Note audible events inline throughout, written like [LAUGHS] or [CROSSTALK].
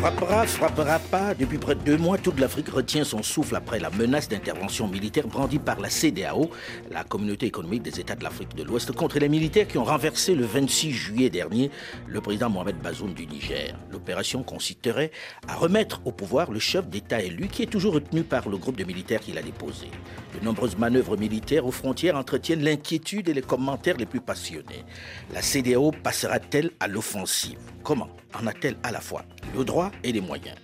Frappera, frappera pas. Depuis près de deux mois, toute l'Afrique retient son souffle après la menace d'intervention militaire brandie par la CDAO, la communauté économique des États de l'Afrique de l'Ouest, contre les militaires qui ont renversé le 26 juillet dernier le président Mohamed Bazoum du Niger. L'opération consisterait à remettre au pouvoir le chef d'État élu qui est toujours retenu par le groupe de militaires qu'il a déposé. De nombreuses manœuvres militaires aux frontières entretiennent l'inquiétude et les commentaires les plus passionnés. La CDAO passera-t-elle à l'offensive? Comment? En a-t-elle à la fois le droit et les moyens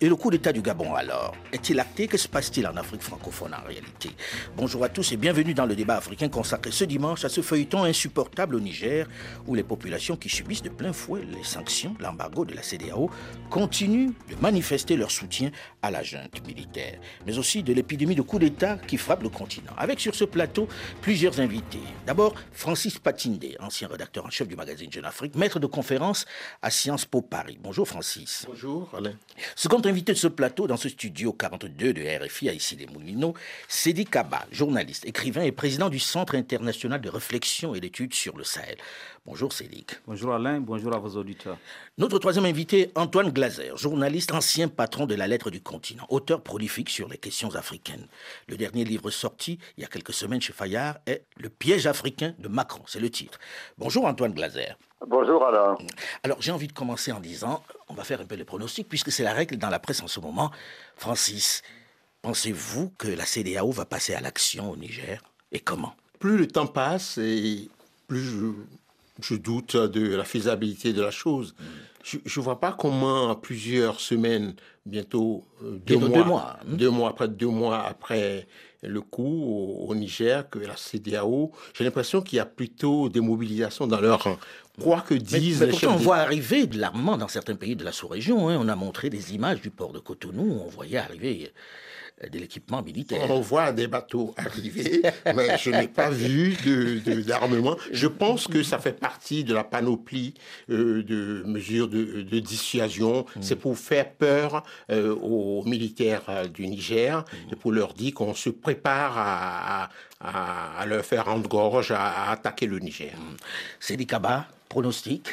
et le coup d'État du Gabon alors Est-il acté? Que se passe-t-il en Afrique francophone en réalité? Bonjour à tous et bienvenue dans le débat africain consacré ce dimanche à ce feuilleton insupportable au Niger où les populations qui subissent de plein fouet les sanctions, l'embargo de la CDAO continuent de manifester leur soutien à la junte militaire, mais aussi de l'épidémie de coup d'État qui frappe le continent. Avec sur ce plateau plusieurs invités. D'abord Francis Patinde, ancien rédacteur en chef du magazine Jeune Afrique, maître de conférence à Sciences Po Paris. Bonjour Francis. Bonjour Alain. Second invité de ce plateau dans ce studio 42 de RFI à ici les Moulineaux, Sedi Kaba, journaliste, écrivain et président du Centre international de réflexion et d'études sur le Sahel. Bonjour Cédric. Bonjour Alain, bonjour à vos auditeurs. Notre troisième invité, Antoine Glaser, journaliste, ancien patron de la Lettre du Continent, auteur prolifique sur les questions africaines. Le dernier livre sorti il y a quelques semaines chez Fayard est Le piège africain de Macron, c'est le titre. Bonjour Antoine Glaser. Bonjour Alain. Alors j'ai envie de commencer en disant, on va faire un peu les pronostics puisque c'est la règle dans la presse en ce moment. Francis, pensez-vous que la CDAO va passer à l'action au Niger? Et comment? Plus le temps passe et plus je, doute de la faisabilité de la chose. Je ne vois pas comment plusieurs semaines, bientôt euh, deux, mois, deux mois, hein? deux mois après deux mois après le coup au, Niger que la CDAO, j'ai l'impression qu'il y a plutôt des mobilisations dans leur rang. Quoi que disent mais, mais pourtant, on voit arriver de l'armement dans certains pays de la sous-région. Hein. On a montré des images du port de Cotonou. On voyait arriver de l'équipement militaire. On voit des bateaux arriver, mais je n'ai pas vu d'armement. De, je pense que ça fait partie de la panoplie euh, de mesures de, dissuasion. Mm. C'est pour faire peur euh, aux militaires euh, du Niger et pour leur dire qu'on se prépare à, à, leur faire rendre gorge, à, attaquer le Niger. Mm. C'est des cabas pronostic?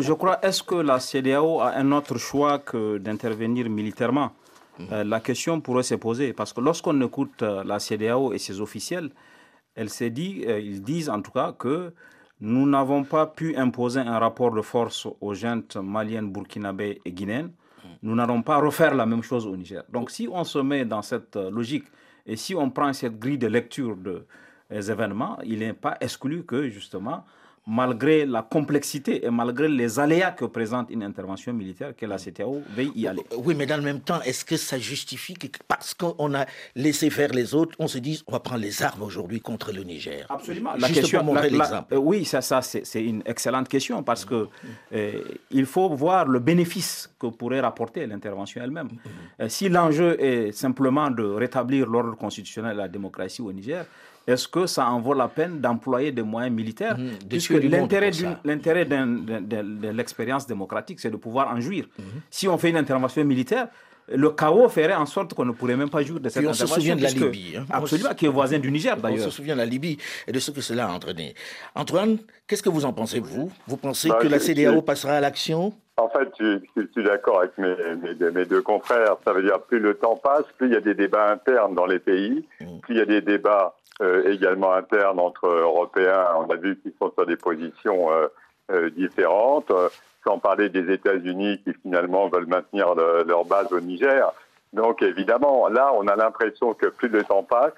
Je crois, est-ce que la CDAO a un autre choix que d'intervenir militairement? Euh, la question pourrait se poser parce que lorsqu'on écoute euh, la CDAO et ses officiels, euh, ils disent en tout cas que nous n'avons pas pu imposer un rapport de force aux gentes maliennes, burkinabé et guinéennes. Nous n'allons pas refaire la même chose au Niger. Donc si on se met dans cette logique et si on prend cette grille de lecture des événements, il n'est pas exclu que justement malgré la complexité et malgré les aléas que présente une intervention militaire, que la CTAO veuille y aller. Oui, mais dans le même temps, est-ce que ça justifie que parce qu'on a laissé faire les autres, on se dise on va prendre les armes aujourd'hui contre le Niger? Absolument. La question, pour montrer l'exemple. oui, ça, ça c'est une excellente question parce que euh, il faut voir le bénéfice que pourrait rapporter l'intervention elle-même. Euh, si l'enjeu est simplement de rétablir l'ordre constitutionnel et la démocratie au Niger, est-ce que ça en vaut la peine d'employer des moyens militaires mhm. Puisque l'intérêt de, l'expérience démocratique, c'est de pouvoir en jouir. Mhm. Si on fait une intervention militaire, le chaos ferait en sorte qu'on ne pourrait même pas jouir de cette intervention. On se souvient de la Libye. Hein. Absolument, qui est voisin du Niger d'ailleurs. On se souvient de la Libye et de ce que cela a entraîné. Antoine, qu'est-ce que vous en pensez, vous? Vous pensez bah, que la CDAO passera à l'action? En fait, je, suis d'accord avec mes, mes, deux confrères. Ça veut dire plus le temps passe, plus il y a des débats internes dans les pays, mm. plus il y a des débats euh, également internes entre Européens. On a vu qu'ils sont sur des positions euh, euh, différentes, sans parler des États-Unis qui finalement veulent maintenir leur base au Niger. Donc évidemment, là, on a l'impression que plus le temps passe,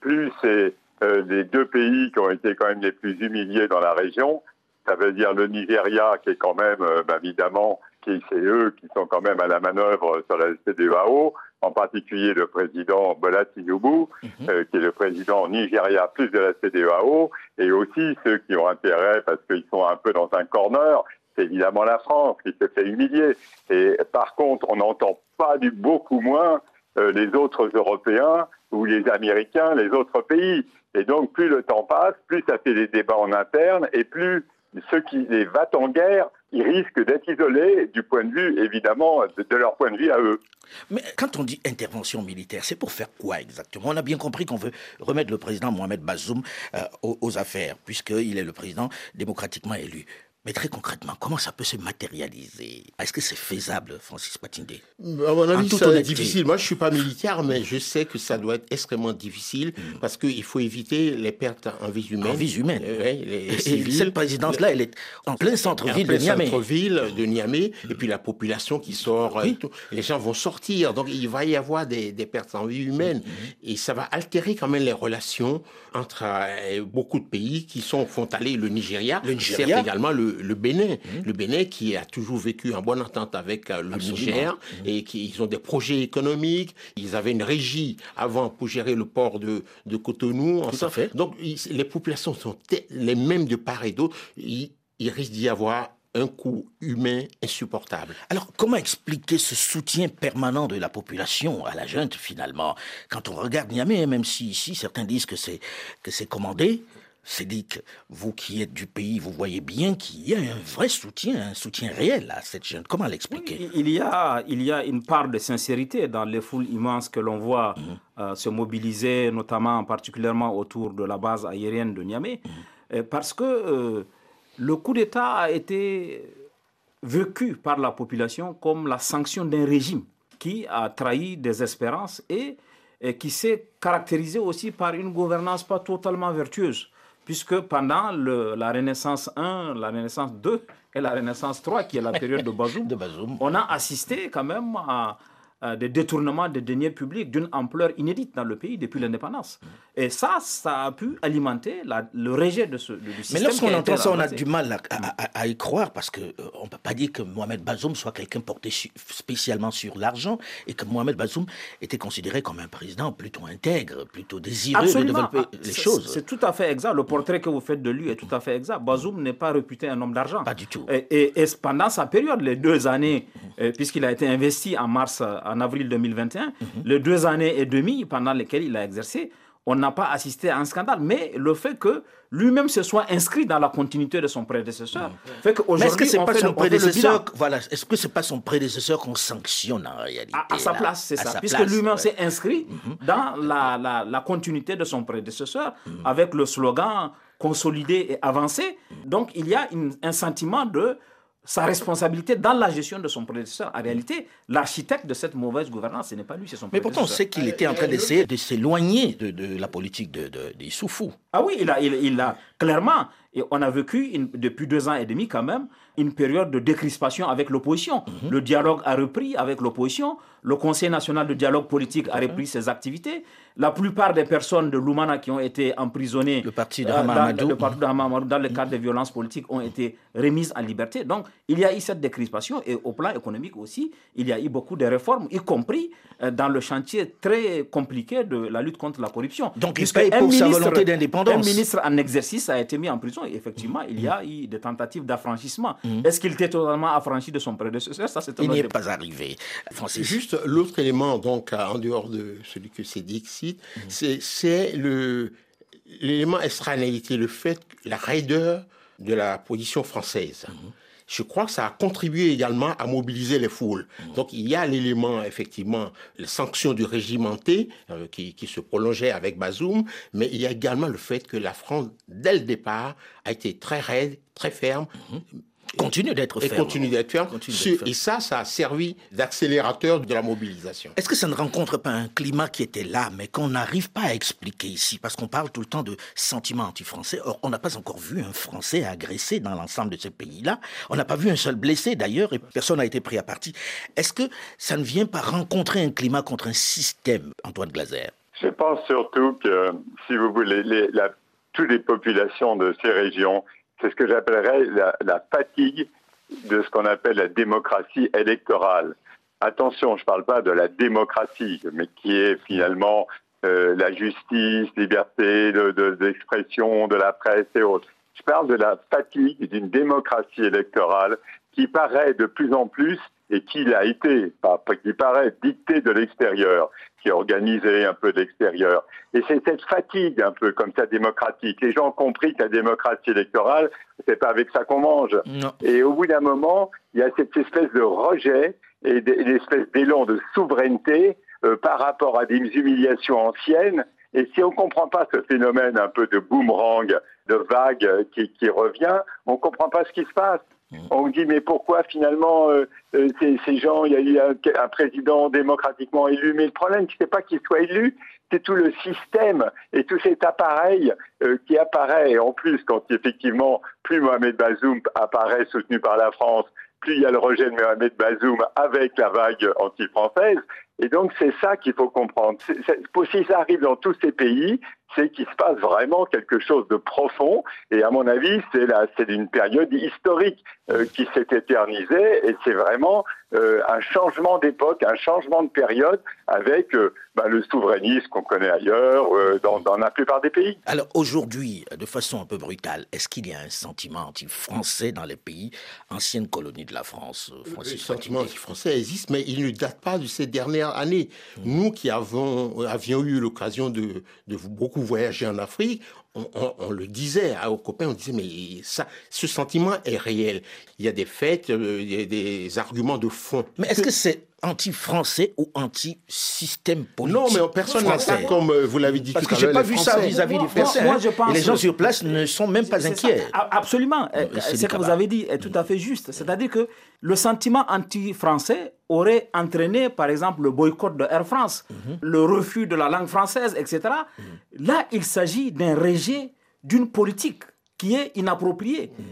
plus c'est les deux pays qui ont été quand même les plus humiliés dans la région. Ça veut dire le Nigeria, qui est quand même, bah, évidemment, qui c'est eux qui sont quand même à la manœuvre sur la CDAO, en particulier le président Bola Tinubu, mhm. euh, qui est le président Nigeria plus de la CDAO, et aussi ceux qui ont intérêt, parce qu'ils sont un peu dans un corner, c'est évidemment la France qui se fait humilier. Et par contre, on n'entend pas du beaucoup moins euh, les autres Européens ou les Américains, les autres pays. Et donc, plus le temps passe, plus ça fait des débats en interne, et plus ceux qui les battent en guerre ils risquent d'être isolés du point de vue, évidemment, de, leur point de vue à eux. Mais quand on dit intervention militaire, c'est pour faire quoi exactement? On a bien compris qu'on veut remettre le président Mohamed Bazoum euh, aux, aux affaires, puisqu'il est le président démocratiquement élu. Mais très concrètement, comment ça peut se matérialiser? Est-ce que c'est faisable, Francis Patindé? À mon avis, ça va difficile. Moi, je ne suis pas militaire, mais je sais que ça doit être extrêmement difficile mm. parce qu'il faut éviter les pertes en vie humaine. En vie humaine. Euh, et cette présidence-là, elle est en plein centre-ville de Niamey. centre-ville de Niamey. Et puis la population qui sort, euh, les gens vont sortir. Donc il va y avoir des, pertes en vie humaine. Mm-hmm. Et ça va altérer quand même les relations entre euh, beaucoup de pays qui sont frontaliers. Le Nigeria, le Nigeria. également le, le Bénin. Mmh. Le Bénin qui a toujours vécu en bonne entente avec euh, le Niger mmh. et qui ils ont des projets économiques. Ils avaient une régie avant pour gérer le port de, de Cotonou. Tout à fait. Donc les populations sont les mêmes de part et d'autre. Il, il risque d'y avoir un coût humain insupportable. Alors, comment expliquer ce soutien permanent de la population à la junte, finalement? Quand on regarde Niamey, même si ici certains disent que c'est, que c'est commandé, c'est dit que vous qui êtes du pays, vous voyez bien qu'il y a un vrai soutien, un soutien réel à cette jeune. Comment l'expliquer? Il, y a, il y a une part de sincérité dans les foules immenses que l'on voit mhm. euh, se mobiliser, notamment particulièrement autour de la base aérienne de Niamey, mhm. euh, parce que euh, le coup d'État a été vécu par la population comme la sanction d'un régime qui a trahi des espérances et qui s'est caractérisé aussi par une gouvernance pas totalement vertueuse puisque pendant la Renaissance 1, la Renaissance 2 et la Renaissance 3, qui est la période [LAUGHS] de Bazoum, on a assisté quand même à, des détournements de deniers publics d'une ampleur inédite dans le pays depuis l'indépendance. Et ça, ça a pu alimenter le rejet de ce du système. Mais lorsqu'on entend ça, on a du mal à, y croire parce qu'on euh, ne peut pas dire que Mohamed Bazoum soit quelqu'un porté spécialement sur l'argent et que Mohamed Bazoum était considéré comme un président plutôt intègre, plutôt désireux de développer ah, les choses. C'est tout à fait exact. Le portrait que vous faites de lui est tout à fait exact. Bazoum n'est pas réputé un homme d'argent. Pas du tout. Et, et, pendant sa période, les deux années, euh, puisqu'il a été investi en mars en avril 2021, mhm. les deux années et demie pendant lesquelles il a exercé, on n'a pas assisté à un scandale. Mais le fait que lui-même se soit inscrit dans la continuité de son prédécesseur mhm. fait qu'aujourd'hui, est-ce que c'est pas son prédécesseur Voilà, est-ce que c'est pas son prédécesseur qu'on sanctionne en réalité À, sa place, c'est ça, puisque lui-même s'est inscrit mhm. dans la, la, continuité de son prédécesseur avec le slogan consolider et avancer. Donc il y a un sentiment de sa responsabilité dans la gestion de son prédécesseur. En réalité, l'architecte de cette mauvaise gouvernance, ce n'est pas lui, c'est son Mais pourtant, on sait qu'il était en train d'essayer de s'éloigner de, la politique de, des Soufou. Ah oui, il a, il, a clairement, et on a vécu depuis deux ans et demi quand même, une période de décrispation avec l'opposition. Mhm. Le dialogue a repris avec l'opposition. Le Conseil national de dialogue politique a repris ses activités. La plupart des personnes de Lumana qui ont été emprisonnées le parti de euh, dans, le parti de dans le cadre des violences politiques ont été remises en liberté. Donc, il y a eu cette décrispation et au plan économique aussi, il y a eu beaucoup de réformes, y compris euh, dans le chantier très compliqué de la lutte contre la corruption. Donc, il paye pour sa volonté d'indépendance. Un ministre en exercice a été mis en prison et effectivement, il y a eu des tentatives d'affranchissement. Mm. Est-ce qu'il était totalement affranchi de son prédécesseur? Ça, c'est Il n'est pas arrivé. Juste l'autre élément, donc, en dehors de celui que c'est dit c'est le l'élément extranéité, le fait, la raideur de la position française. Je crois que ça a contribué également à mobiliser les foules. Donc il y a l'élément, effectivement, les sanctions du régimenté euh, qui, qui, se prolongeait avec Bazoum, mais il y a également le fait que la France, dès le départ, a été très raide, très ferme, continue d'être ferme. Et continue d'être ferme. Et ça, ça a servi d'accélérateur de la mobilisation. Est-ce que ça ne rencontre pas un climat qui était là, mais qu'on n'arrive pas à expliquer ici? Parce qu'on parle tout le temps de sentiments anti-français. Or, on n'a pas encore vu un Français agressé dans l'ensemble de ces pays-là. On n'a pas vu un seul blessé, d'ailleurs, et personne n'a été pris à partie. Est-ce que ça ne vient pas rencontrer un climat contre un système, Antoine Glaser? Je pense surtout que, si vous voulez, les, toutes les populations de ces régions c'est ce que j'appellerais la, fatigue de ce qu'on appelle la démocratie électorale. Attention, je ne parle pas de la démocratie, mais qui est finalement euh, la justice, liberté d'expression, de, de la presse et autres. Je parle de la fatigue d'une démocratie électorale qui paraît de plus en plus et qu'il a été, qui paraît, dicté de l'extérieur, qui est organisé un peu l'extérieur. Et c'est cette fatigue un peu comme ça démocratique. Les gens ont compris que la démocratie électorale, c'est pas avec ça qu'on mange. Et au bout d'un moment, il y a cette espèce de rejet et une espèce d'élan de souveraineté euh, par rapport à des humiliations anciennes. Et si on ne comprend pas ce phénomène un peu de boomerang, de vague qui, qui revient, on ne comprend pas ce qui se passe. On dit mais pourquoi finalement euh, euh, ces, gens, il y a eu un, président démocratiquement élu, mais le problème c'est pas qu'il soit élu, c'est tout le système et tout cet appareil euh, qui apparaît. en plus, quand effectivement plus Mohamed Bazoum apparaît soutenu par la France, plus il y a le rejet de Mohamed Bazoum avec la vague anti-française. Et donc c'est ça qu'il faut comprendre. si ça arrive dans tous ces pays, c'est qu'il se passe vraiment quelque chose de profond. Et à mon avis, c'est c'est une période historique euh, qui s'est éternisée. Et c'est vraiment euh, un changement d'époque, un changement de période avec euh, bah, le souverainisme qu'on connaît ailleurs, dans, dans, la plupart des pays. Alors aujourd'hui, de façon un peu brutale, est-ce qu'il y a un sentiment anti-français dans les pays anciennes colonies de la France Le sentiment anti-français existe, mais il ne date pas de ces dernières années. Mmh. Nous qui avons, avions eu l'occasion de, de beaucoup voyager en Afrique, on, le disait aux copains, on disait, mais ça, ce sentiment est réel. Il y a des faits, euh, il y a des arguments de fond. Mais est-ce que c'est anti-français ou anti-système politique Non, mais personne n'a ça comme euh, vous l'avez dit Parce que j'ai pas vu ça vis-à-vis des Français. Moi, je pense les gens sur place ne sont même pas inquiets. absolument. Ce que vous avez dit est tout à fait juste. C'est-à-dire que le sentiment anti-français aurait entraîné, par exemple, le boycott de Air France, mhm. le refus de la langue française, etc. Mhm. Là, il s'agit d'un rejet d'une politique qui est inappropriée. Mhm.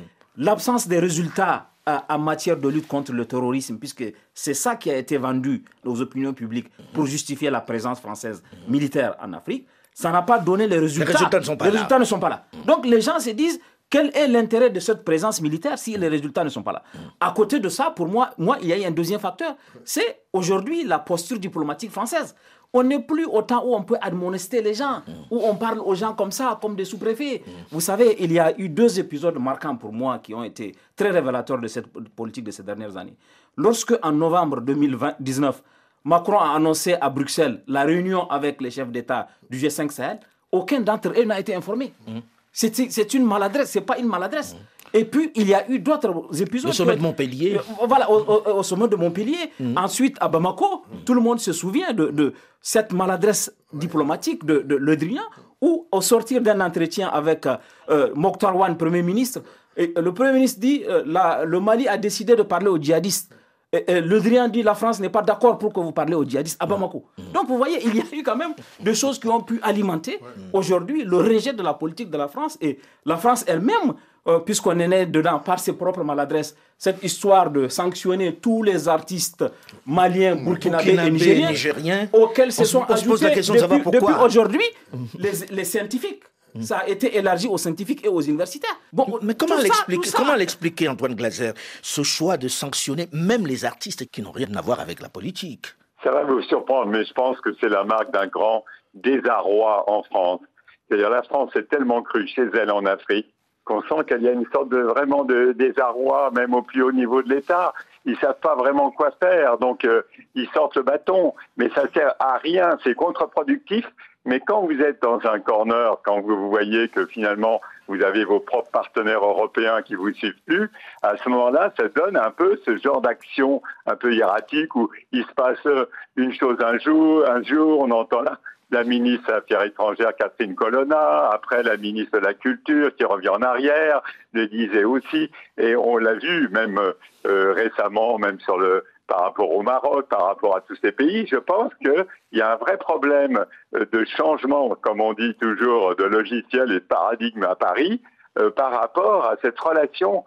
L'absence des résultats euh, en matière de lutte contre le terrorisme, puisque c'est ça qui a été vendu aux opinions publiques pour justifier la présence française militaire en Afrique, ça n'a pas donné les résultats. Les résultats ne sont pas les Résultats ne sont pas là. Donc les gens se disent, quel est l'intérêt de cette présence militaire si les résultats ne sont pas là? À côté de ça, pour moi, moi, il y a un deuxième facteur. C'est aujourd'hui la posture diplomatique française. On n'est plus au temps où on peut admonester les gens, où on parle aux gens comme ça, comme des sous-préfets. Vous savez, il y a eu deux épisodes marquants pour moi qui ont été très révélateurs de cette politique de ces dernières années. Lorsque, en novembre 2019, Macron a annoncé à Bruxelles la réunion avec les chefs d'État du G5 Sahel, aucun d'entre eux n'a été informé. C'est une maladresse, c'est pas une maladresse. Et puis, il y a eu d'autres épisodes. Au sommet de Montpellier. Euh, voilà, au, sommet de Montpellier. Mm. Ensuite, à Bamako, tout le monde se souvient de, cette maladresse diplomatique de, de Le Drian, où, au sortir d'un entretien avec euh, Mokhtar Wan, Premier ministre, et, le Premier ministre dit euh, le Mali a décidé de parler aux djihadistes. le Drian dit la France n'est pas d'accord pour que vous parlez aux djihadistes à Bamako. Mm. Donc vous voyez, il y a eu quand même des choses qui ont pu alimenter aujourd'hui le rejet de la politique de la France et la France elle-même euh, puisqu'on est né dedans par ses propres maladresses, cette histoire de sanctionner tous les artistes maliens, burkinabés et nigériens, auxquels se sont ajoutés depuis, depuis aujourd'hui les, les scientifiques. Ça a été élargi aux scientifiques et aux universitaires. Bon, mais comment l'expliquer, comment l'expliquer, Antoine Glaser, ce choix de sanctionner même les artistes qui n'ont rien à voir avec la politique? Ça va vous surprendre, mais je pense que c'est la marque d'un grand désarroi en France. C'est-à-dire la France est tellement crue chez elle en Afrique qu'on sent qu'il y a une sorte de vraiment de désarroi, même au plus haut niveau de l'État. Ils savent pas vraiment quoi faire, donc euh, ils sortent le bâton, mais ça sert à rien, c'est contre-productif. Mais quand vous êtes dans un corner, quand vous voyez que finalement vous avez vos propres partenaires européens qui vous suivent plus, à ce moment-là, ça donne un peu ce genre d'action un peu hiératique où il se passe une chose un jour, un jour, on entend là, la ministre Affaires étrangères Catherine Colonna, après la ministre de la Culture qui revient en arrière, le disait aussi, et on l'a vu même euh, récemment, même sur le par rapport au Maroc, par rapport à tous ces pays, je pense qu'il y a un vrai problème euh, de changement, comme on dit toujours, de logiciel et de paradigme à Paris, euh, par rapport à cette relation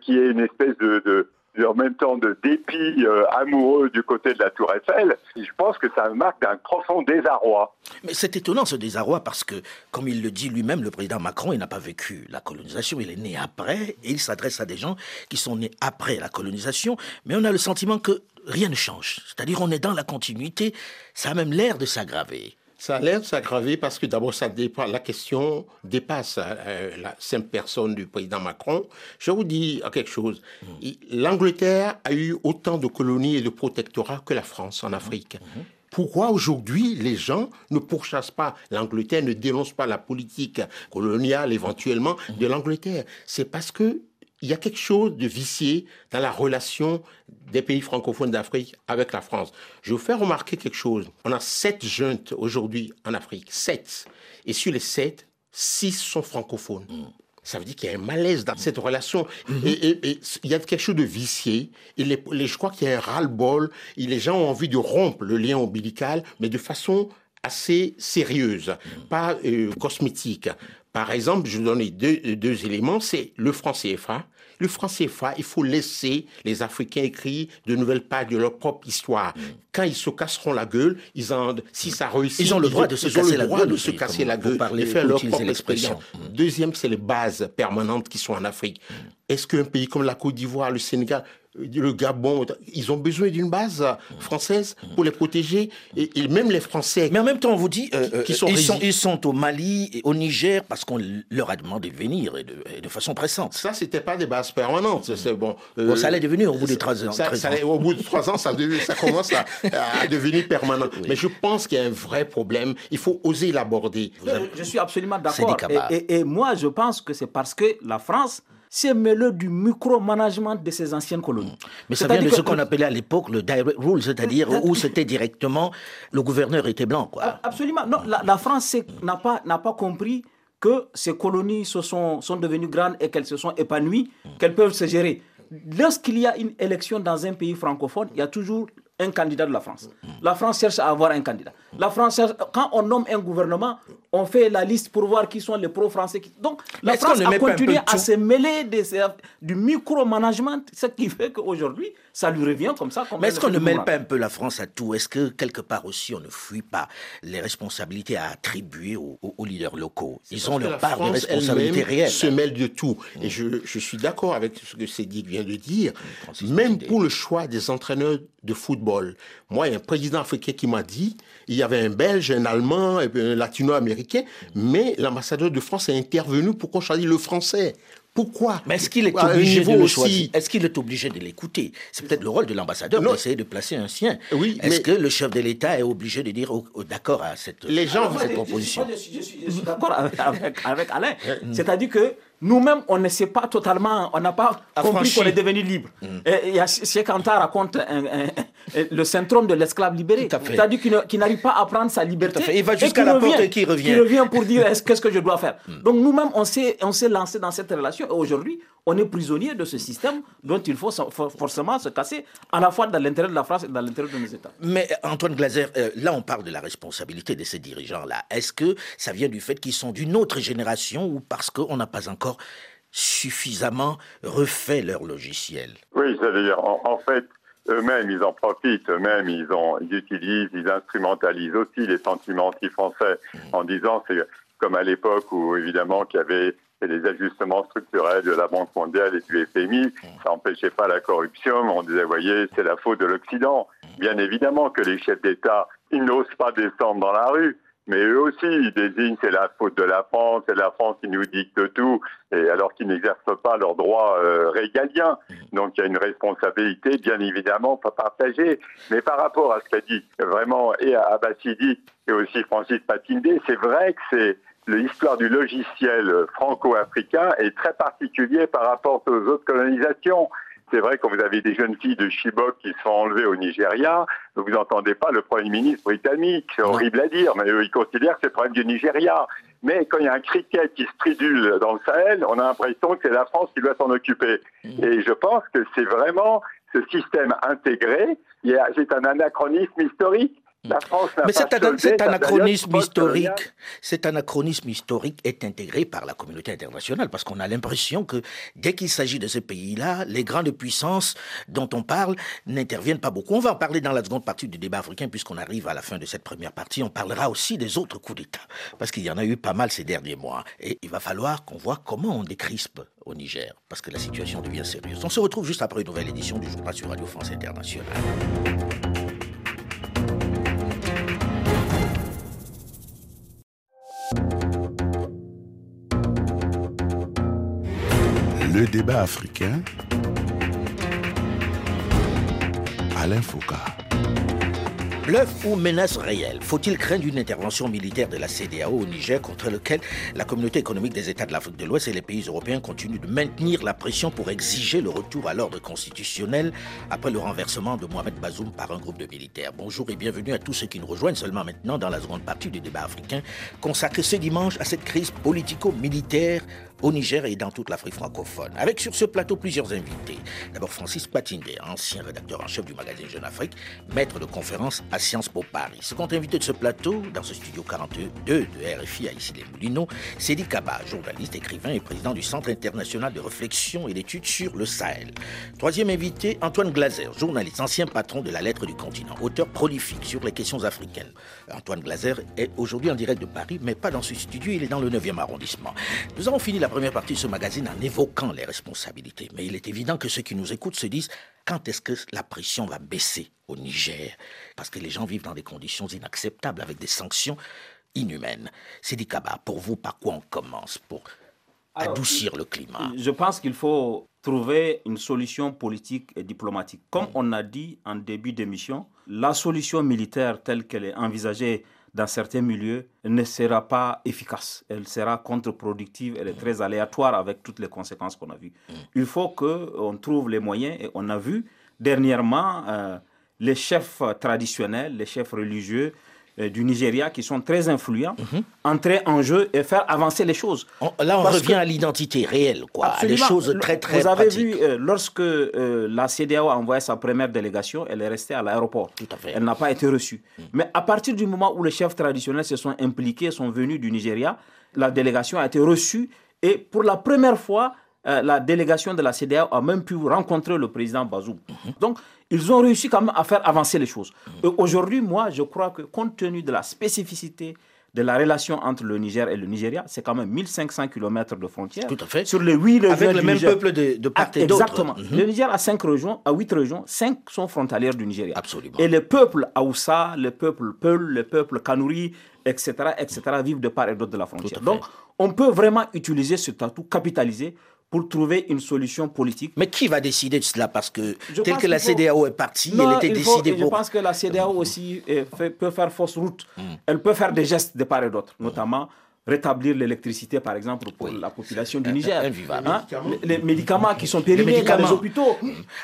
qui est une espèce de en même temps de dépit euh, amoureux du côté de la Tour Eiffel, je pense que ça marque un profond désarroi. Mais c'est étonnant ce désarroi parce que, comme il le dit lui-même, le président Macron, il n'a pas vécu la colonisation, il est né après et il s'adresse à des gens qui sont nés après la colonisation, mais on a le sentiment que rien ne change. C'est-à-dire on est dans la continuité, ça a même l'air de s'aggraver. Ça a l'air de s'aggraver parce que d'abord, ça la question dépasse euh, la simple personne du président Macron. Je vous dis quelque chose. Mm. L'Angleterre a eu autant de colonies et de protectorats que la France en Afrique. Mm-hmm. Pourquoi aujourd'hui les gens ne pourchassent pas? l'Angleterre, ne dénoncent pas la politique coloniale éventuellement de l'Angleterre C'est parce que il y a quelque chose de vicié dans la relation des pays francophones d'Afrique avec la France. Je vais vous faire remarquer quelque chose. On a sept juntes aujourd'hui en Afrique, sept. Et sur les sept, six sont francophones. Ça veut dire qu'il y a un malaise dans cette relation. Mhm. et, il y a quelque chose de vicié. Et les, je crois qu'il y a un ras-le-bol. Les gens ont envie de rompre le lien ombilical, mais de façon assez sérieuse, mhm. pas euh, cosmétique. Par exemple, je vous donne deux, deux éléments, c'est le franc CFA. Le franc CFA, il faut laisser les Africains écrire de nouvelles pages de leur propre histoire. Mm. Quand ils se casseront la gueule, ils ont, si ça réussit, ils ont le droit de se casser la gueule, de se casser la gueule, de faire leur propre expression. Mm. Deuxième, c'est les bases permanentes qui sont en Afrique. Mm. Est-ce qu'un pays comme la Côte d'Ivoire, le Sénégal, le Gabon, ils ont besoin d'une base française pour les protéger. Et, même les Français. Mais en même temps, on vous dit, euh, euh, sont ils, sont, ils, sont, au Mali et au Niger parce qu'on leur a demandé de venir et de, façon pressante. Ça, c'était pas des bases permanentes. C'est bon. bon. Ça allait devenir au bout de trois ans. Ça, au bout de trois ans, ça, ça commence à, [LAUGHS] devenir permanent. Mais je pense qu'il y a un vrai problème. Il faut oser l'aborder. Je, suis absolument d'accord. et moi, je pense que c'est parce que la France c'est mêlé du micromanagement de ces anciennes colonies. Mais ça vient de ce qu'on appelait à l'époque le direct rule, c'est-à-dire où c'était directement le gouverneur était blanc. Quoi. Absolument. Non, la, France n'a pas, pas compris que ces colonies se sont, sont devenues grandes et qu'elles se sont épanouies, qu'elles peuvent se gérer. Lorsqu'il y a une élection dans un pays francophone, il y a toujours un candidat de la France. La France cherche à avoir un candidat. La France quand on nomme un gouvernement, on fait la liste pour voir qui sont les pro-français. Donc, la France a continué à se mêler des, du micromanagement, ce qui fait qu'aujourd'hui, ça lui revient comme ça. Mais est-ce qu'on ne mêle pas un peu la France à tout Est-ce que quelque part aussi, on ne fuit pas les responsabilités à attribuer aux, leaders locaux Ils ont leur part de responsabilité réelle. se mêle de tout. Et mm. je, je suis d'accord avec ce que Cédric vient de dire. Même pour le choix des entraîneurs de football. Moi, il y a un président africain qui m'a dit, il y avait un Belge, un Allemand, un Latino-américain, mais l'ambassadeur de France est intervenu pour qu'on choisisse le français. Pourquoi? Mais est-ce qu'il est, obligé de choisir? Est-ce qu'il est obligé de l'écouter? C'est peut-être le rôle de l'ambassadeur d'essayer de placer un sien. Oui, est-ce que le chef de l'État est obligé de dire d'accord à cette, Les gens, cette proposition? Je, suis, d'accord avec, Alain. C'est-à-dire que nous-mêmes, on ne sait pas totalement, on n'a pas compris qu'on est devenu libre. Mm. Et, et Cheikh Anta raconte le syndrome de l'esclave libéré. C'est-à-dire qu'il n'arrive pas à prendre sa liberté. Il va jusqu'à la porte et qui revient. Il revient pour dire qu'est-ce que je dois faire. Mm. Donc nous-mêmes, on s'est lancé dans cette relation. Et aujourd'hui, on est prisonnier de ce système dont il faut forcément se casser, à la fois dans l'intérêt de la France et dans l'intérêt de nos États. Mais Antoine Glaser, euh, là on parle de la responsabilité de ces dirigeants-là. Est-ce que ça vient du fait qu'ils sont d'une autre génération ou parce qu'on n'a pas encore suffisamment refait leur logiciel Oui, c'est-à-dire, en, fait, eux-mêmes, ils en profitent, eux-mêmes, ils, ils utilisent, ils instrumentalisent aussi les sentiments anti-français mmh. en disant, c'est comme à l'époque où, évidemment, qu'il y avait les ajustements structurels de la Banque mondiale et du FMI, ça n'empêchait pas la corruption, on disait, voyez, c'est la faute de l'Occident. Bien évidemment que les chefs d'État, ils n'osent pas descendre dans la rue, mais eux aussi, ils désignent, c'est la faute de la France, c'est la France qui nous dicte tout, et alors qu'ils n'exercent pas leurs droits euh, régaliens. Donc il y a une responsabilité, bien évidemment, pas partagée. Mais par rapport à ce qu'a dit vraiment et Abbasidi et aussi Francis Patindé, c'est vrai que c'est l'histoire du logiciel franco-africain est très particulier par rapport aux autres colonisations. C'est vrai, quand vous avez des jeunes filles de Chibok qui se font enlever au Nigeria, vous n'entendez pas le Premier ministre britannique. C'est horrible à dire, mais eux, ils considèrent que c'est le problème du Nigeria. Mais quand il y a un cricket qui se tridule dans le Sahel, on a l'impression que c'est la France qui doit s'en occuper. Mmh. Et je pense que c'est vraiment ce système intégré. C'est un anachronisme historique. Mais cet, anachronisme historique, cet anachronisme historique est intégré par la communauté internationale parce qu'on a l'impression que dès qu'il s'agit de ces pays-là, les grandes puissances dont on parle n'interviennent pas beaucoup. On va en parler dans la seconde partie du débat africain puisqu'on arrive à la fin de cette première partie. On parlera aussi des autres coups d'État parce qu'il y en a eu pas mal ces derniers mois et il va falloir qu'on voit comment on décrispe au Niger parce que la situation devient sérieuse. On se retrouve juste après une nouvelle édition du journal sur Radio France Internationale. Le débat africain. Alain Foucault. Bluff ou menace réelle? Faut-il craindre une intervention militaire de la CDAO au Niger contre lequel la communauté économique des États de l'Afrique de l'Ouest et les pays européens continuent de maintenir la pression pour exiger le retour à l'ordre constitutionnel après le renversement de Mohamed Bazoum par un groupe de militaires? Bonjour et bienvenue à tous ceux qui nous rejoignent seulement maintenant dans la seconde partie du débat africain consacré ce dimanche à cette crise politico-militaire au Niger et dans toute l'Afrique francophone. Avec sur ce plateau plusieurs invités. D'abord Francis Patinde, ancien rédacteur en chef du magazine Jeune Afrique, maître de conférence à Sciences Po Paris. Second invité de ce plateau, dans ce studio 42 de RFI à ici les Moulineaux, Cédric Kaba, journaliste, écrivain et président du Centre international de réflexion et d'études sur le Sahel. Troisième invité, Antoine Glaser, journaliste, ancien patron de la Lettre du Continent, auteur prolifique sur les questions africaines. Antoine Glaser est aujourd'hui en direct de Paris, mais pas dans ce studio, il est dans le 9e arrondissement. Nous avons fini la première partie de ce magazine en évoquant les responsabilités. Mais il est évident que ceux qui nous écoutent se disent quand est-ce que la pression va baisser au Niger? Parce que les gens vivent dans des conditions inacceptables avec des sanctions inhumaines. C'est dit Kaba, pour vous, par quoi on commence pour adoucir le climat? Je pense qu'il faut trouver une solution politique et diplomatique. Comme on a dit en début d'émission, la solution militaire telle qu'elle est envisagée dans certains milieux ne sera pas efficace. Elle sera contre-productive, elle est très aléatoire avec toutes les conséquences qu'on a vues. Il faut qu'on trouve les moyens et on a vu dernièrement euh, les chefs traditionnels, les chefs religieux du Nigeria qui sont très influents, mhm. entrer en jeu et faire avancer les choses. là, on revient à l'identité réelle, quoi, à des choses très très Vous avez vu, euh, lorsque euh, la CDAO a envoyé sa première délégation, elle est restée à l'aéroport. Tout à fait. Elle n'a pas été reçue. Mhm. Mais à partir du moment où les chefs traditionnels se sont impliqués, sont venus du Nigeria, la délégation a été reçue et pour la première fois, la délégation de la CDAO a même pu rencontrer le président Bazoum. Mhm. Donc, ils ont réussi quand même à faire avancer les choses. Aujourd'hui, moi, je crois que compte tenu de la spécificité de la relation entre le Niger et le Nigeria, c'est quand même 1500 km de frontières. Tout à fait. Sur les huit régions Avec le même peuple de, de part et d'autre. Exactement. Mhm. Le Niger a cinq régions, à huit régions, cinq sont frontalières du Nigeria. Absolument. Et les peuples Aoussa, les peuples Peul, les peuples Kanouri, etc., etc., vivent de part et d'autre de la frontière. Donc, on peut vraiment utiliser ce atout, capitaliser pour trouver une solution politique. Mais qui va décider de cela? Parce que tel que la CDAO est partie, elle était décidée pour... Je pense que la CDAO aussi euh, peut faire fausse route. Hmm. Elle peut faire des gestes de part et d'autre, notamment rétablir l'électricité, par exemple, pour la population du Niger. Hein? Les, médicaments qui sont périmés dans les hôpitaux.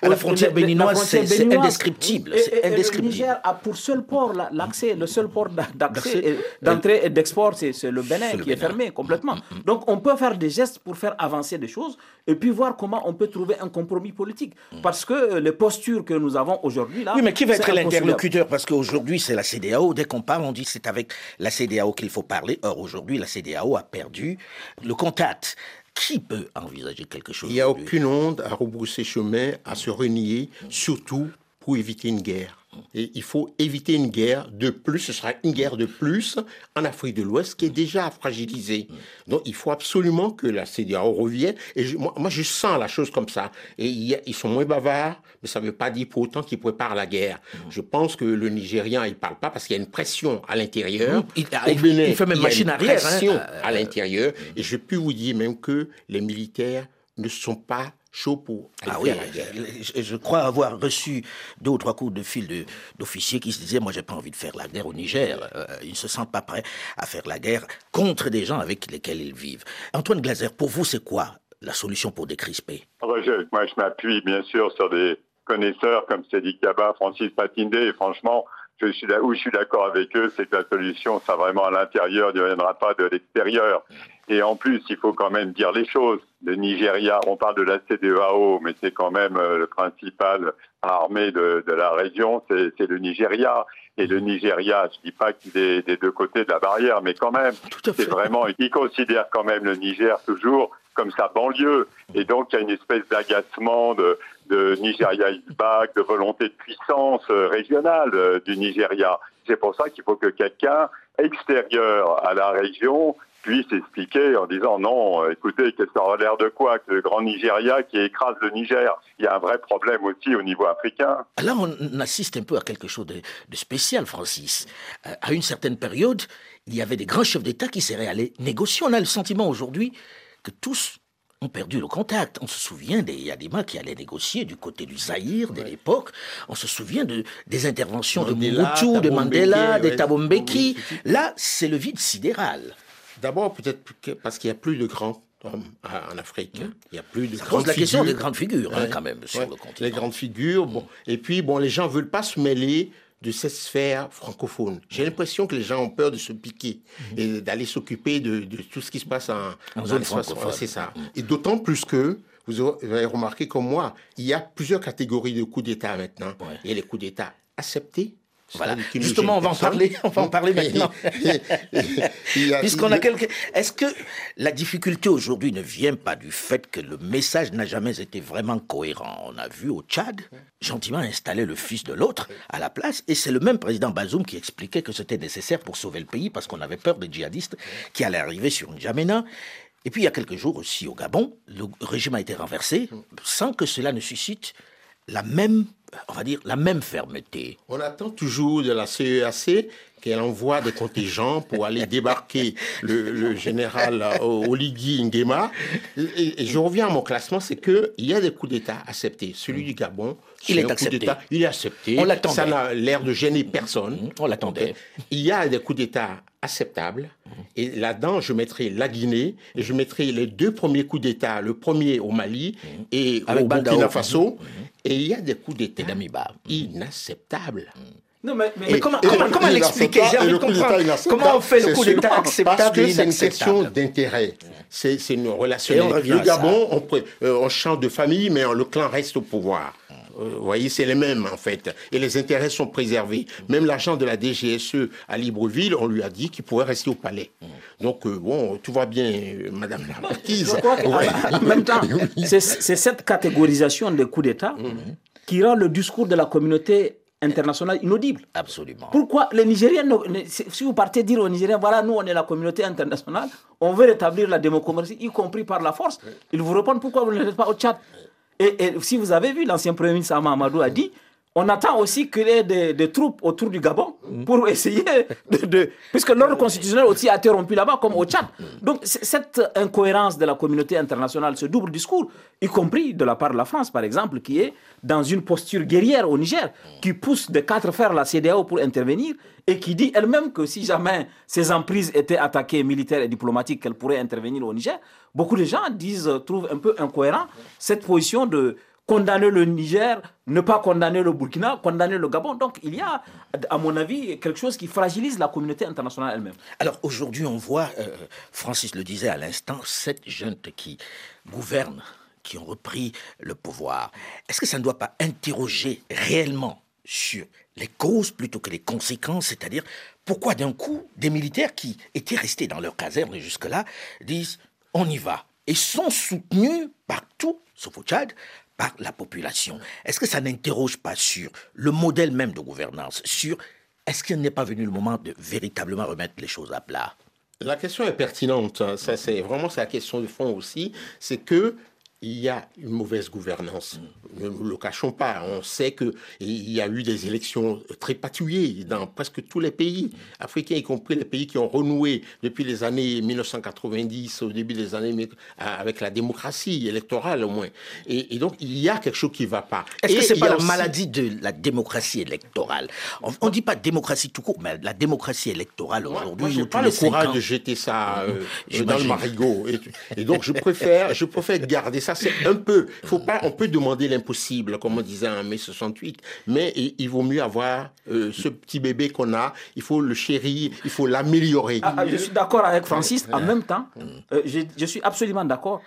À la frontière béninoise, c'est indescriptible. le Niger a pour seul port l'accès, le seul port d'accès, d'entrée et d'export, c'est le Bénin qui est fermé complètement. Mm, mm, mm. Donc on peut faire des gestes pour faire avancer des choses et puis voir comment on peut trouver un compromis politique. Parce que les postures que nous avons aujourd'hui là. Oui, mais qui va être l'interlocuteur? Parce qu'aujourd'hui, c'est la CDAO. Dès qu'on parle, on dit c'est avec la CDAO qu'il faut parler. Or, aujourd'hui, la CDAO a perdu le contact. Qui peut envisager quelque chose Il n'y a aucune onde à rebrousser chemin, à se renier, surtout pour éviter une guerre. Et il faut éviter une guerre de plus, ce sera une guerre de plus en Afrique de l'Ouest qui est déjà fragilisée. Donc il faut absolument que la CDAO revienne. Et moi, je sens la chose comme ça. Et ils sont moins bavards, mais ça ne veut pas dire pour autant qu'ils préparent la guerre. Je pense que le Nigérian, il ne parle pas parce qu'il y a une pression à l'intérieur. Il, fait même machine arrière. Hein. pression à l'intérieur. Et je peux vous dire même que les militaires ne sont pas chaud pour ah oui, Je, crois avoir reçu deux ou trois coups de fil d'officiers qui se disaient moi j'ai pas envie de faire la guerre au Niger. Euh, ils ne se sentent pas prêts à faire la guerre contre des gens avec lesquels ils vivent. Antoine Glaser, pour vous c'est quoi la solution pour décrisper? Roger, moi je m'appuie bien sûr sur des connaisseurs comme Cédric Kaba, Francis Patinde et franchement je suis là où je suis d'accord avec eux, c'est que la solution, ça vraiment à l'intérieur, ne viendra pas de l'extérieur. Et en plus, il faut quand même dire les choses. Le Nigeria, on parle de la CDEAO, mais c'est quand même euh, le principal armée de la région, c'est le Nigeria. Et le Nigeria, je dis pas qu'il est des deux côtés de la barrière, mais quand même, c'est vraiment, il considère quand même le Niger toujours comme sa banlieue. Et donc, il y a une espèce d'agacement de, de Nigeria is back, de volonté de puissance euh, régionale euh, du Nigeria. C'est pour ça qu'il faut que quelqu'un extérieur à la région puisse expliquer en disant non, euh, écoutez, qu'est-ce que ça a l'air de quoi que le grand Nigeria qui écrase le Niger? Il y a un vrai problème aussi au niveau africain. Là, on assiste un peu à quelque chose de, spécial, Francis. à une certaine période, il y avait des grands chefs d'État qui seraient allés négocier. On a le sentiment aujourd'hui que tous ont perdu le contact. On se souvient des Yadima qui allaient négocier du côté du Zaïre de l'époque. On se souvient de, des interventions de Mobutu, de Mandela, de Tabombeki. Là, c'est le vide sidéral. D'abord, peut-être parce qu'il n'y a plus de grands hommes en Afrique. Hein? Il y a plus de Ça grandes pose la question des grandes figures, hein, quand même, sur Ouais. le continent. Les grandes figures. Bon. Et puis, bon, les gens veulent pas se mêler de cette sphère francophone. J'ai l'impression que les gens ont peur de se piquer et d'aller s'occuper de, de tout ce qui se passe en, En zone francophone. C'est ça. Et d'autant plus que, vous avez remarqué comme moi, il y a plusieurs catégories de coups d'État maintenant. Ouais. Il y a les coups d'État acceptés. Voilà. Justement, on va en parler. On va en parler maintenant. [LAUGHS] Puisqu'on a. Est-ce que la difficulté aujourd'hui ne vient pas du fait que le message n'a jamais été vraiment cohérent? On a vu au Tchad gentiment installer le fils de l'autre à la place, et c'est le même président Bazoum qui expliquait que c'était nécessaire pour sauver le pays parce qu'on avait peur des djihadistes qui allaient arriver sur N'Djamena. Et puis il y a quelques jours aussi au Gabon, le régime a été renversé sans que cela ne suscite la même, on va dire, la même fermeté. On attend toujours de la CEAC qu'elle envoie des contingents pour aller débarquer [LAUGHS] le, le général euh, Oligui Nguema. Et, et je reviens à mon classement, c'est qu'il y a des coups d'État acceptés. Celui du Gabon, Il est accepté. Il est accepté. On l'attendait. Ça n'a l'air de gêner personne. On l'attendait. Il y a des coups d'État acceptables. Et là-dedans, je mettrai la Guinée et je mettrai les deux premiers coups d'État. Le premier au Mali et Avec au Bandao. Burkina Faso. Et il y a des coups d'État Et inacceptables. Non, mais, mais- Mais Et- comment, et comment, comment l'expliquer? J'ai envie et de le coup d'État comprendre. inacceptable, Comment on fait le coup d'État Parce acceptable que et c'est une question d'intérêt. C'est c'est une relation. Et Le Gabon, on, euh, on change de famille, mais le clan reste au pouvoir. Euh, Vous voyez, c'est les mêmes en fait. Et les intérêts sont préservés. Même l'agent de la DGSE à Libreville, on lui a dit qu'il pourrait rester au palais. Donc, euh, bon, tout va bien, euh, Madame la Marquise. Ouais. en même temps, c'est cette catégorisation des coups d'État qui rend le discours de la communauté internationale inaudible. Absolument. Pourquoi les Nigériens, si vous partez dire aux Nigériens, voilà, nous on est la communauté internationale, on veut rétablir la démocratie, y compris par la force, ils vous répondent pourquoi vous ne l'êtes pas au Tchad? Et, si vous avez vu, l'ancien Premier ministre Ama Amadou a dit, on attend aussi qu'il y ait des, troupes autour du Gabon pour [LAUGHS] essayer de... puisque l'ordre constitutionnel aussi a été rompu là-bas, comme au Tchad. Donc cette incohérence de la communauté internationale, ce double discours, y compris de la part de la France, par exemple, qui est dans une posture guerrière au Niger, qui pousse de quatre fers la CDAO pour intervenir et qui dit elle-même que si jamais ces emprises étaient attaquées militaires et diplomatiques, qu'elle pourrait intervenir au Niger. Beaucoup de gens disent, trouvent un peu incohérent cette position de condamner le Niger, ne pas condamner le Burkina, condamner le Gabon. Donc il y a, à mon avis, quelque chose qui fragilise la communauté internationale elle-même. Alors aujourd'hui, on voit, euh, Francis le disait à l'instant, sept jeunes qui gouvernent, qui ont repris le pouvoir. Est-ce que ça ne doit pas interroger réellement sur les causes plutôt que les conséquences, c'est-à-dire pourquoi d'un coup des militaires qui étaient restés dans leur caserne jusque-là disent on y va? Et sont soutenus partout, sauf au Tchad, par la population. Est-ce que ça n'interroge pas sur le modèle même de gouvernance, sur est-ce qu'il n'est pas venu le moment de véritablement remettre les choses à plat? La question est pertinente. hein. Ça, c'est vraiment la question de fond aussi. C'est que il y a une mauvaise gouvernance. Ne nous le cachons pas. On sait que il y a eu des élections très patouillées dans presque tous les pays africains, y compris les pays qui ont renoué depuis les années 1990, au début des années avec la démocratie électorale au moins. Et, et donc il y a quelque chose qui ne va pas. Est-ce que c'est pas la aussi- maladie de la démocratie électorale? On ne dit pas démocratie tout court, mais la démocratie électorale aujourd'hui. j'ai où pas le courage de jeter ça euh, [LAUGHS] dans le marigot. Et, et donc, je préfère, je préfère garder ça. C'est un peu. Faut pas. On peut demander l'impossible, comme on disait en mai 68, mais il, il vaut mieux avoir euh, ce petit bébé qu'on a. Il faut le chérir. Il faut l'améliorer. Ah, ah, je suis d'accord avec Francis. En même temps, euh, je, je suis absolument d'accord.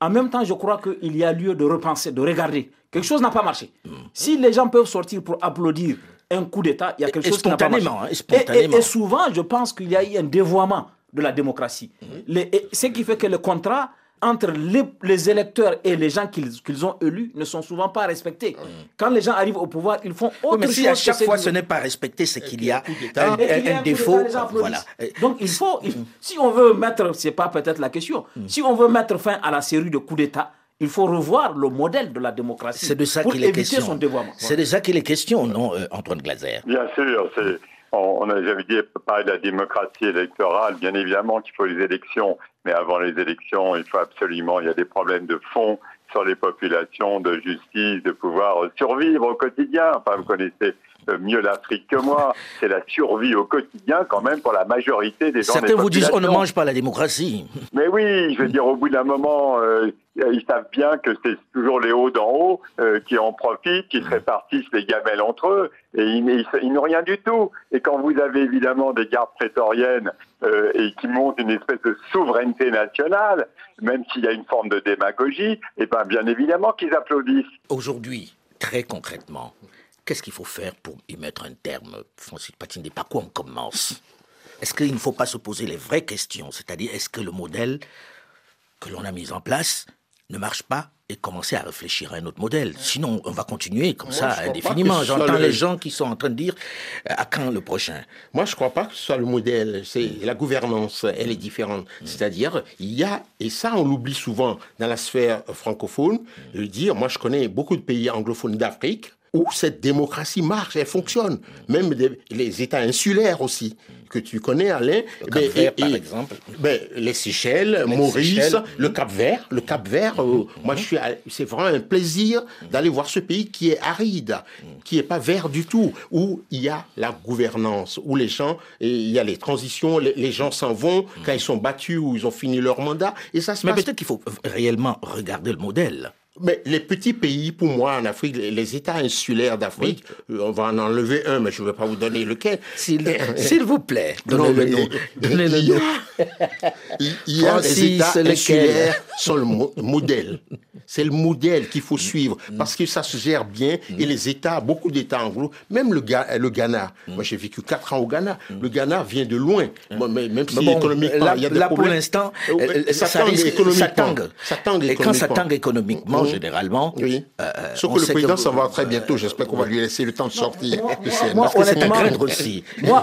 En même temps, je crois qu'il y a lieu de repenser, de regarder. Quelque chose n'a pas marché. Si les gens peuvent sortir pour applaudir un coup d'État, il y a quelque Et chose qui n'a pas marché. hein, et spontanément. et souvent, je pense qu'il y a eu un dévoiement de la démocratie. Les- et ce qui fait que le contrat entre les, les électeurs et les gens qu'ils qu'ils ont élus ne sont souvent pas respectés. Quand les gens arrivent au pouvoir, ils font Oui, autre mais chose. si à que chaque fois ce n'est pas respecté, c'est qu'il y a qu'il y a un un, un défaut. Voilà. Euh, Donc il faut, il- si on veut mettre, c'est pas peut-être la question, si on veut mettre fin à la série de coups d'État, il faut revoir le modèle de la démocratie C'est de ça qu'il est question. son dévoiement. C'est de ça qu'il est question, non, euh, Antoine Glaser? Bien sûr, c'est on, a, j'avais dit, de la démocratie électorale, bien évidemment qu'il faut les élections, mais avant les élections, il faut absolument, il y a des problèmes de fond sur les populations, de justice, de pouvoir survivre au quotidien. Enfin, vous connaissez mieux l'Afrique que moi. C'est la survie au quotidien quand même pour la majorité des gens. Certains vous disent on ne mange pas la démocratie. Mais oui, je veux dire, au bout d'un moment, euh, ils savent bien que c'est toujours les hauts d'en haut euh, qui en profitent, qui se répartissent les gamelles entre eux, et ils, n'ont rien du tout. Et quand vous avez évidemment des gardes prétoriennes euh, et qui montent une espèce de souveraineté nationale, même s'il y a une forme de démagogie, et eh ben bien évidemment qu'ils applaudissent. Aujourd'hui, très concrètement, Qu'est-ce qu'il faut faire pour y mettre un terme Francis Patine, par quoi on commence? Est-ce qu'il ne faut pas se poser les vraies questions C'est-à-dire, est-ce que le modèle que l'on a mis en place ne marche pas et commencer à réfléchir à un autre modèle? Sinon, on va continuer comme ça indéfiniment. J'entends les gens qui sont en train de dire euh, à quand le prochain? Moi, je ne crois pas que ce soit le modèle. C'est la gouvernance, elle est différente. Mm. C'est-à-dire, il y a, et ça, on l'oublie souvent dans la sphère francophone, de dire, moi, je connais beaucoup de pays anglophones d'Afrique où cette démocratie marche, elle fonctionne. Même les États insulaires aussi, que tu connais, Alain. Le Cap Vert, par exemple. Ben, les Seychelles, Maurice, le Cap Vert. Le Cap Vert, euh, moi, je suis, c'est vraiment un plaisir d'aller voir ce pays qui est aride, qui n'est pas vert du tout, où il y a la gouvernance, où les gens, et il y a les transitions, les, gens s'en vont quand ils sont battus ou ils ont fini leur mandat, et ça se Mais peut-être qu'il faut réellement regarder le modèle. Mais les petits pays, pour moi, en Afrique, les États insulaires d'Afrique, euh, on va en enlever un, mais je ne vais pas vous donner lequel. S'il [LAUGHS] vous plaît, donnez le nom. Donnez le nom. [LAUGHS] Il y a des États insulaires sont le modèle. C'est le modèle qu'il faut suivre parce que ça se gère bien et les États, beaucoup d'États anglo, même le, le Ghana. Moi, j'ai vécu quatre ans au Ghana. Le Ghana vient de loin. même si économiquement, il y a des là, pour l'instant, euh, ça, ça, tangue. Ça tangue. Et quand ça tangue économiquement, généralement. Oui. Euh, Sauf que le président s'en va très bientôt. J'espère qu'on va lui laisser le temps de sortir. Moi, honnêtement, aussi. moi,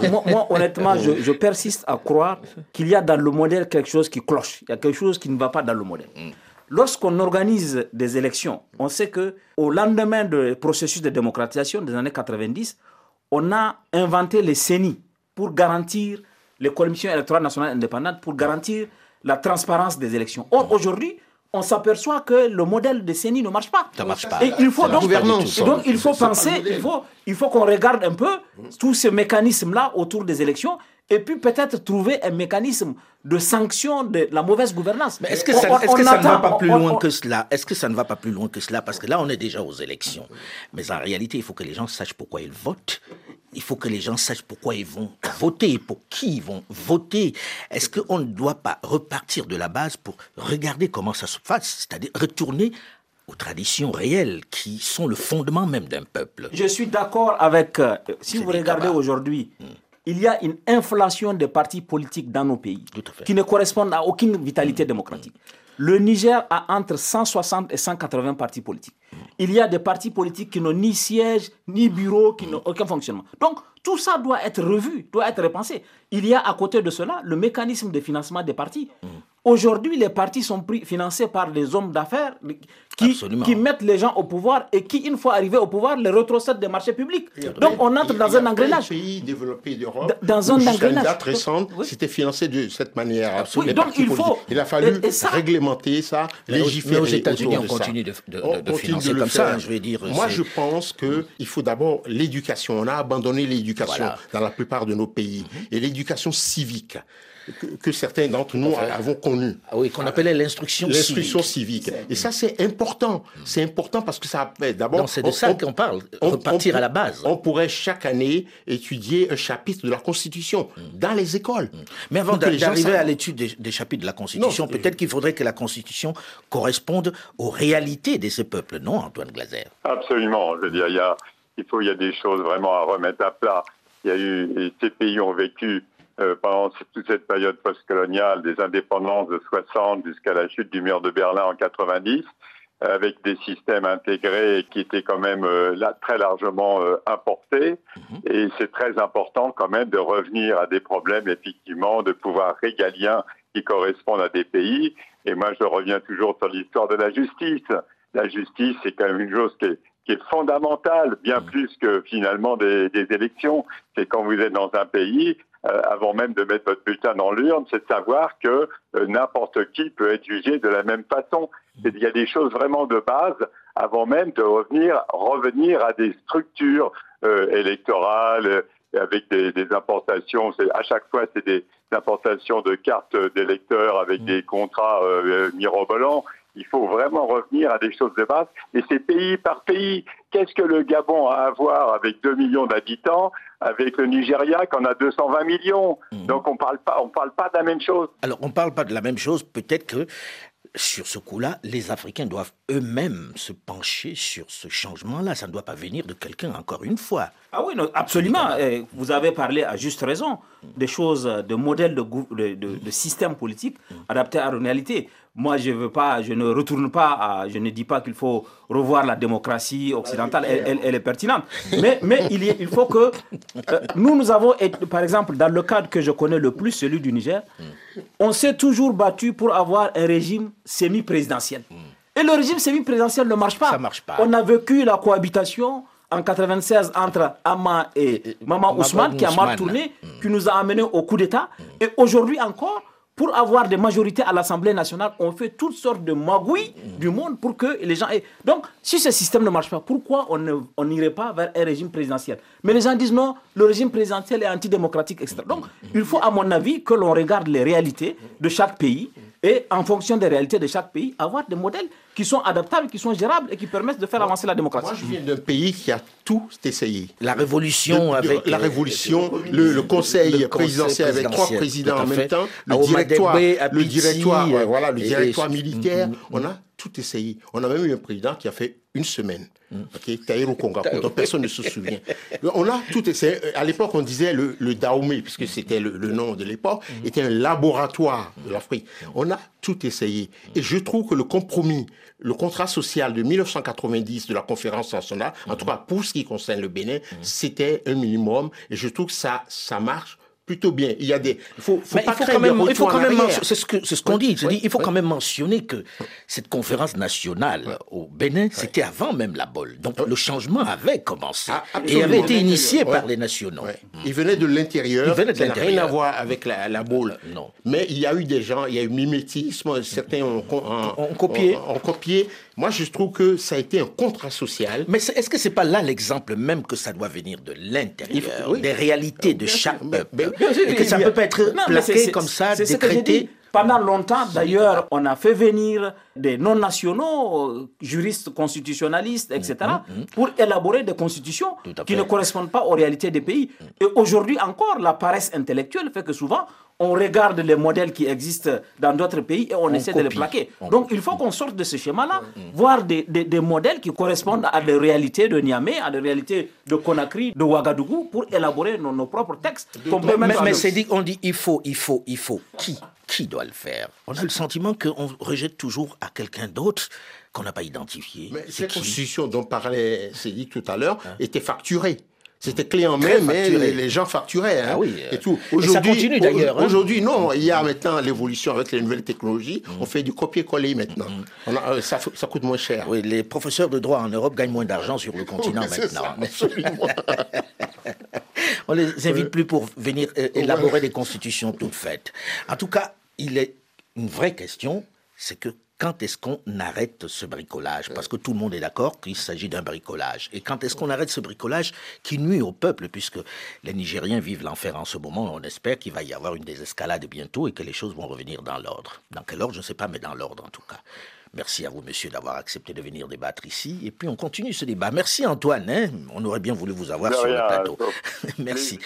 honnêtement, je, persiste à croire qu'il y a dans le modèle quelque chose qui cloche. Il y a quelque chose qui ne va pas dans le modèle. Mm. Lorsqu'on organise des élections, on sait que au lendemain du processus de démocratisation des années 90, on a inventé les CENI pour garantir les commissions électorales nationales indépendantes, pour garantir la transparence des élections. Or, aujourd'hui, on s'aperçoit que le modèle de CENI ne marche pas. Ça marche pas. Et il faut donc, donc il faut penser, il faut, il faut qu'on regarde un peu tous ces mécanismes-là autour des élections et puis peut-être trouver un mécanisme de sanction de la mauvaise gouvernance. Mais est-ce que ça, est que ça ne va pas plus loin que cela? Est-ce que ça ne va pas plus loin que cela? Parce que là, on est déjà aux élections. Mais en réalité, il faut que les gens sachent pourquoi ils votent. Il faut que les gens sachent pourquoi ils vont voter, pour qui ils vont voter. Est-ce qu'on ne doit pas repartir de la base pour regarder comment ça se passe C'est-à-dire retourner aux traditions réelles qui sont le fondement même d'un peuple? Je suis d'accord avec... Euh, si vous regardez aujourd'hui... Hmm il y a une inflation des partis politiques dans nos pays qui ne correspondent à aucune vitalité démocratique. Le Niger a entre 160 et 180 partis politiques. Il y a des partis politiques qui n'ont ni siège, ni bureau, qui n'ont aucun fonctionnement. Donc, tout ça doit être revu, doit être repensé. Il y a à côté de cela le mécanisme de financement des partis. Aujourd'hui, les partis sont pris, financés par des hommes d'affaires qui, qui, mettent les gens au pouvoir et qui, une fois arrivés au pouvoir, les retrocèdent des marchés publics. Donc on entre dans un engrenage. Pays développés d'Europe, dans un engrenage. date récente, c'était financé de cette manière. Oui, donc il faut. Il a fallu réglementer ça, légiférer. Mais aux États-Unis, on continue de, de, financer comme ça. Je vais dire. Moi, je pense qu'il faut d'abord l'éducation. On a abandonné l'éducation dans la plupart de nos pays et l'éducation civique que, certains d'entre nous avons connu. Ah oui, qu'on appelait l'instruction civique. L'instruction civique. Et ça, c'est important. C'est important parce que ça d'abord. c'est de ça qu'on parle. Repartir à la base. On pourrait chaque année étudier un chapitre de la Constitution mm. dans les écoles. Mm. Mais avant d'arriver à l'étude des, chapitres de la Constitution, peut-être qu'il faudrait que la Constitution corresponde aux réalités de ces peuples, non, Antoine Glaser? Absolument. Je veux dire, il y a, il faut, il y a des choses vraiment à remettre à plat. Il y a eu, ces pays ont vécu euh, pendant toute cette période postcoloniale, des indépendances de 60 jusqu'à la chute du mur de Berlin en 90, avec des systèmes intégrés qui étaient quand même euh, là, très largement euh, importés. Mhm. Et c'est très important quand même de revenir à des problèmes, effectivement, de pouvoir régalien qui correspondent à des pays. Et moi, je reviens toujours sur l'histoire de la justice. La justice, c'est quand même une chose qui est, qui est fondamentale, bien plus que finalement des, des élections. C'est quand vous êtes dans un pays, euh, avant même de mettre votre bulletin dans l'urne, c'est de savoir que euh, n'importe qui peut être jugé de la même façon. Il y a des choses vraiment de base avant même de revenir, revenir à des structures euh, électorales avec des, importations. À chaque fois, c'est des importations de cartes d'électeurs avec des contrats mirobolants il faut vraiment revenir à des choses de base. Et c'est pays par pays. Qu'est-ce que le Gabon a à voir avec 2 millions d'habitants, avec le Nigeria qui en a 220 millions mhm. Donc on ne parle pas, on parle pas de la même chose. Alors on ne parle pas de la même chose. Peut-être que sur ce coup-là, les Africains doivent eux-mêmes se pencher sur ce changement-là. Ça ne doit pas venir de quelqu'un, encore une fois. Ah oui, absolument. Vous avez parlé à juste raison des choses, de modèles de, de, de système politique adaptés à la réalité. Moi, je veux pas, je ne retourne pas, à, je ne dis pas qu'il faut revoir la démocratie occidentale, elle, elle, est pertinente. Mais, mais il, il faut que euh, nous, nous avons, par exemple, dans le cadre que je connais le plus, celui du Niger, on s'est toujours battu pour avoir un régime semi-présidentiel. Et le régime semi-présidentiel ne marche pas. Ça marche pas. On a vécu la cohabitation en 96 entre Amma et Maman Ousmane, qui a mal tourné, qui nous a amené au coup d'État. Et aujourd'hui encore, pour avoir des majorités à l'Assemblée nationale, on fait toutes sortes de magouilles du monde pour que les gens aient... Donc, si ce système ne marche pas, pourquoi on n'irait pas vers un régime présidentiel? Mais les gens disent non, le régime présidentiel est antidémocratique, etc. Donc, il faut, à mon avis, que l'on regarde les réalités de chaque pays et en fonction des réalités de chaque pays, avoir des modèles qui sont adaptables, qui sont gérables et qui permettent de faire avancer la démocratie. Moi, je viens d'un pays qui a tout essayé. La révolution avec la révolution, le, conseil présidentiel avec trois présidents en même temps, le directoire, le directoire, voilà, le directoire militaire. Mm, mm, on a tout essayé. On a même eu un président qui a fait une semaine. Mm. Okay, Konga, dont personne ne se souvient. On a tout essayé. À l'époque, on disait le, le Dahomey, puisque c'était le, nom de l'époque, mm. était un laboratoire de l'Afrique. On a tout essayé. Et je trouve que le compromis, le contrat social de 1990 de la conférence nationale, en tout cas pour ce qui concerne le Bénin, mm. c'était un minimum. Et je trouve que ça, ça marche plutôt bien. Il y a des. Il faut, faut, pas il faut quand même. Il faut quand même. C'est ce que c'est ce qu'on dit. il faut quand même mentionner que cette conférence nationale au Bénin, c'était avant même la BOL. Donc le changement avait commencé ah, et avait été initié par les nationaux. Il venait de l'intérieur. Il venait de l'intérieur. Rien à voir avec la, la BOL. Non. Mais il y a eu des gens. Il y a eu mimétisme. Certains ont, ont, copié. Ont, copié. Moi, je trouve que ça a été un contrat social. Mais est-ce que c'est pas là l'exemple même que ça doit venir de l'intérieur, des réalités de chaque peuple? et que ça ne peut pas être plaqué comme ça, décrété? Pendant longtemps, d'ailleurs, on a fait venir des non-nationaux, euh, juristes constitutionnalistes, etc., mm, mm, mm. pour élaborer des constitutions qui ne correspondent pas aux réalités des pays. Et aujourd'hui encore, la paresse intellectuelle fait que souvent, on regarde les modèles qui existent dans d'autres pays et on, essaie de les plaquer. Donc il faut qu'on sorte de ce schéma-là, voir des, des, modèles qui correspondent à des réalités de Niamey, à des réalités de Conakry, de Ouagadougou, pour élaborer nos, propres textes. Mais, mais c'est dit, on dit il faut, il faut, il faut. Qui Qui doit le faire? On a le sentiment qu'on rejette toujours à quelqu'un d'autre qu'on n'a pas identifié. Mais cette constitution dont parlait Cédric tout à l'heure hein? était facturée. C'était clé en main, mais les, gens facturaient. Hein, ah oui, et tout. ça continue d'ailleurs. Hein. Aujourd'hui, non. Il y a maintenant l'évolution avec les nouvelles technologies. Mm. On fait du copier-coller maintenant. Mm. Euh, ça, ça, coûte moins cher. Oui, les professeurs de droit en Europe gagnent moins d'argent sur le [LAUGHS] continent maintenant. absolument. [LAUGHS] On les invite plus pour venir euh, élaborer des constitutions toutes faites. En tout cas, il est une vraie question, c'est que quand est-ce qu'on arrête ce bricolage? Parce que tout le monde est d'accord qu'il s'agit d'un bricolage. Et quand est-ce qu'on arrête ce bricolage qui nuit au peuple, puisque les Nigériens vivent l'enfer en ce moment, on espère qu'il va y avoir une désescalade bientôt et que les choses vont revenir dans l'ordre. Dans quel ordre, je ne sais pas, mais dans l'ordre en tout cas. Merci à vous, monsieur, d'avoir accepté de venir débattre ici. Et puis, on continue ce débat. Merci, Antoine. Hein. on aurait bien voulu vous avoir sur le plateau. [LAUGHS] Merci.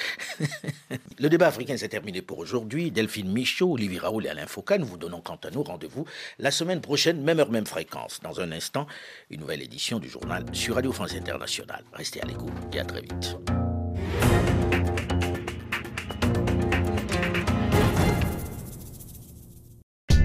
[LAUGHS] le débat africain s'est terminé pour aujourd'hui. Delphine Michaud, Olivier Raoul et Alain Foucault, nous vous donnons quant à nous rendez-vous la semaine prochaine, même heure, même fréquence. Dans un instant, une nouvelle édition du journal sur Radio France Internationale. Restez à l'écoute et à très vite.